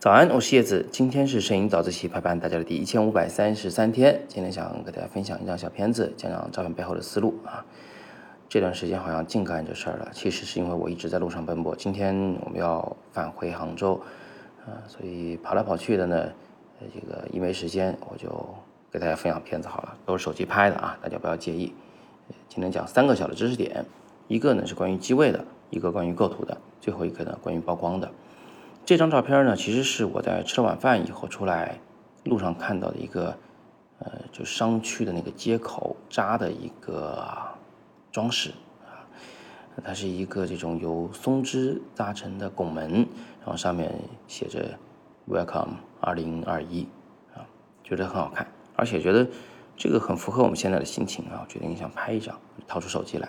早安，我是叶子。今天是摄影早自习陪伴大家的第一千五百三十三天。今天想给大家分享一张小片子，讲讲照片背后的思路啊。这段时间好像净干这事儿了，其实是因为我一直在路上奔波。今天我们要返回杭州，啊，所以跑来跑去的呢，这个一没时间，我就给大家分享片子好了，都是手机拍的啊，大家不要介意。今天讲三个小的知识点，一个呢是关于机位的，一个关于构图的，最后一个呢关于曝光的。这张照片呢，其实是我在吃了晚饭以后出来路上看到的一个，呃，就商区的那个街口扎的一个装饰啊，它是一个这种由松枝扎成的拱门，然后上面写着 “Welcome 二零二一”，啊，觉得很好看，而且觉得这个很符合我们现在的心情啊，决定想拍一张，掏出手机来。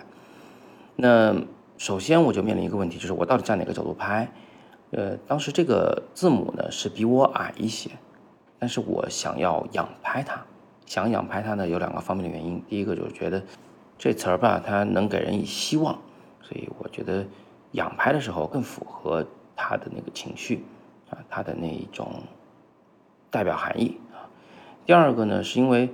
那首先我就面临一个问题，就是我到底站哪个角度拍？呃，当时这个字母呢是比我矮一些，但是我想要仰拍它，想仰拍它呢有两个方面的原因。第一个就是觉得这词儿吧，它能给人以希望，所以我觉得仰拍的时候更符合它的那个情绪啊，它的那一种代表含义啊。第二个呢，是因为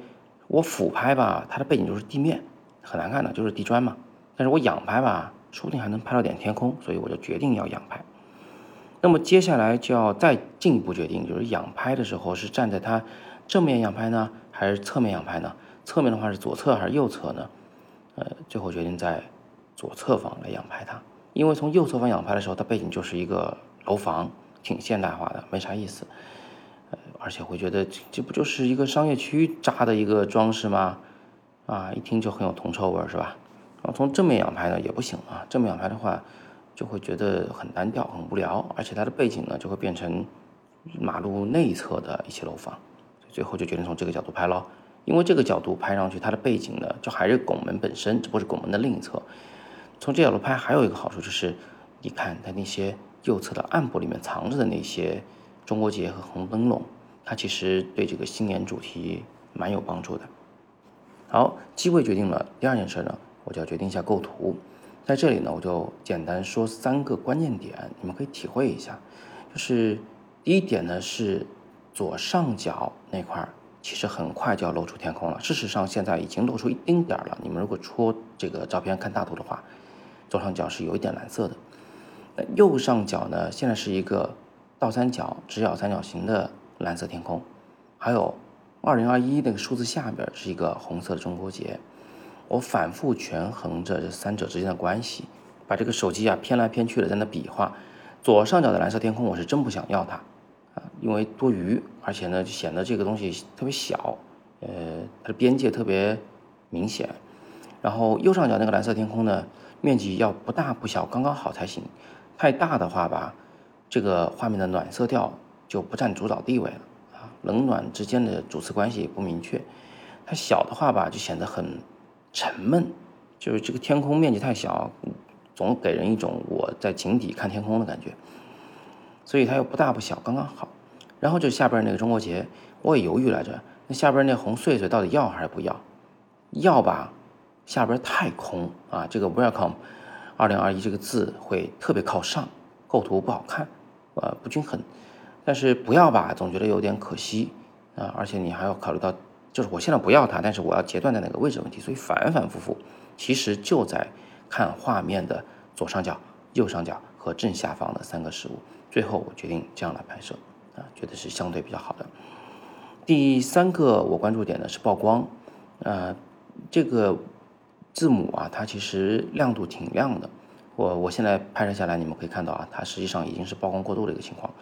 我俯拍吧，它的背景就是地面，很难看的，就是地砖嘛。但是我仰拍吧，说不定还能拍到点天空，所以我就决定要仰拍。那么接下来就要再进一步决定，就是仰拍的时候是站在它正面仰拍呢，还是侧面仰拍呢？侧面的话是左侧还是右侧呢？呃，最后决定在左侧方来仰拍它，因为从右侧方仰拍的时候，它背景就是一个楼房，挺现代化的，没啥意思。呃，而且会觉得这不就是一个商业区扎的一个装饰吗？啊，一听就很有铜臭味，是吧？然后从正面仰拍呢也不行啊，正面仰拍的话。就会觉得很单调、很无聊，而且它的背景呢就会变成马路内侧的一些楼房，最后就决定从这个角度拍了。因为这个角度拍上去，它的背景呢就还是拱门本身，只不过是拱门的另一侧。从这角度拍还有一个好处就是，你看它那些右侧的暗部里面藏着的那些中国结和红灯笼，它其实对这个新年主题蛮有帮助的。好，机会决定了，第二件事呢，我就要决定一下构图。在这里呢，我就简单说三个关键点，你们可以体会一下。就是第一点呢，是左上角那块，其实很快就要露出天空了。事实上，现在已经露出一丁点儿了。你们如果戳这个照片看大图的话，左上角是有一点蓝色的。那右上角呢，现在是一个倒三角、直角三角形的蓝色天空，还有二零二一那个数字下边是一个红色的中国结。我反复权衡着这三者之间的关系，把这个手机啊偏来偏去的在那比划。左上角的蓝色天空，我是真不想要它啊，因为多余，而且呢显得这个东西特别小，呃，它的边界特别明显。然后右上角那个蓝色天空呢，面积要不大不小，刚刚好才行。太大的话吧，这个画面的暖色调就不占主导地位了啊，冷暖之间的主次关系也不明确。它小的话吧，就显得很。沉闷，就是这个天空面积太小，总给人一种我在井底看天空的感觉。所以它又不大不小，刚刚好。然后就下边那个中国结，我也犹豫来着，那下边那红穗穗到底要还是不要？要吧，下边太空啊，这个 Welcome 二零二一这个字会特别靠上，构图不好看，呃，不均衡。但是不要吧，总觉得有点可惜啊，而且你还要考虑到。就是我现在不要它，但是我要截断在哪个位置问题，所以反反复复，其实就在看画面的左上角、右上角和正下方的三个事物。最后我决定这样来拍摄，啊，觉得是相对比较好的。第三个我关注点呢是曝光，呃，这个字母啊，它其实亮度挺亮的。我我现在拍摄下来，你们可以看到啊，它实际上已经是曝光过度的一个情况。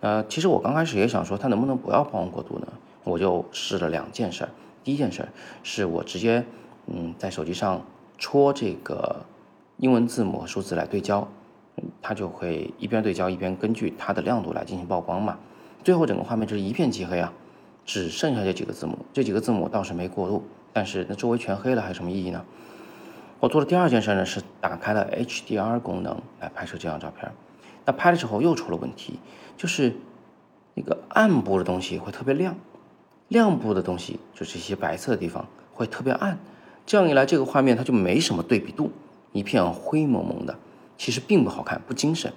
呃，其实我刚开始也想说，它能不能不要曝光过度呢？我就试了两件事儿，第一件事儿是我直接嗯在手机上戳这个英文字母和数字来对焦，它就会一边对焦一边根据它的亮度来进行曝光嘛。最后整个画面就是一片漆黑啊，只剩下这几个字母，这几个字母倒是没过度，但是那周围全黑了还有什么意义呢？我做的第二件事呢是打开了 HDR 功能来拍摄这张照片，那拍的时候又出了问题，就是那个暗部的东西会特别亮。亮部的东西，就是一些白色的地方会特别暗，这样一来，这个画面它就没什么对比度，一片灰蒙蒙的，其实并不好看，不精神。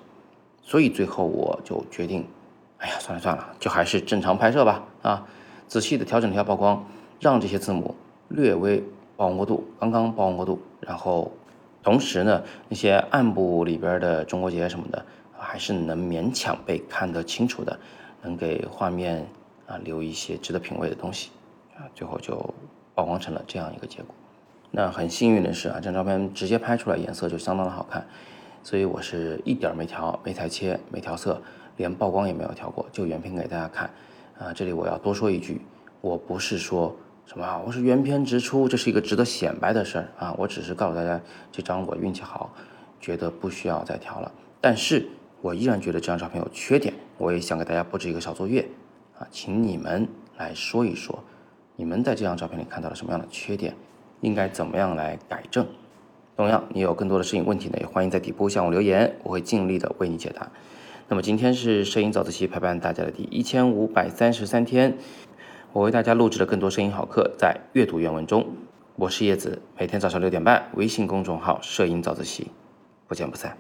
所以最后我就决定哎呀，算了算了，就还是正常拍摄吧。啊，仔细的调整一下曝光，让这些字母略微曝光过度，刚刚曝光过度。然后，同时呢，那些暗部里边的中国结什么的，还是能勉强被看得清楚的，能给画面啊留一些值得品味的东西。啊，最后就曝光成了这样一个结果。那很幸运的是啊，这张照片直接拍出来颜色就相当的好看，所以我是一点没调、没裁切、没调色，连曝光也没有调过，就原片给大家看。啊，这里我要多说一句，我不是说什么我是原片直出，这是一个值得显摆的事儿啊，我只是告诉大家这张我运气好，觉得不需要再调了。但是我依然觉得这张照片有缺点，我也想给大家布置一个小作业啊，请你们来说一说，你们在这张照片里看到了什么样的缺点？应该怎么样来改正？同样，你有更多的摄影问题呢，也欢迎在底部向我留言，我会尽力的为你解答。那么今天是摄影早自习陪伴大家的第一千五百三十三天，我为大家录制了更多摄影好课，在阅读原文中。我是叶子，每天早上六点半，微信公众号“摄影早自习”，不见不散。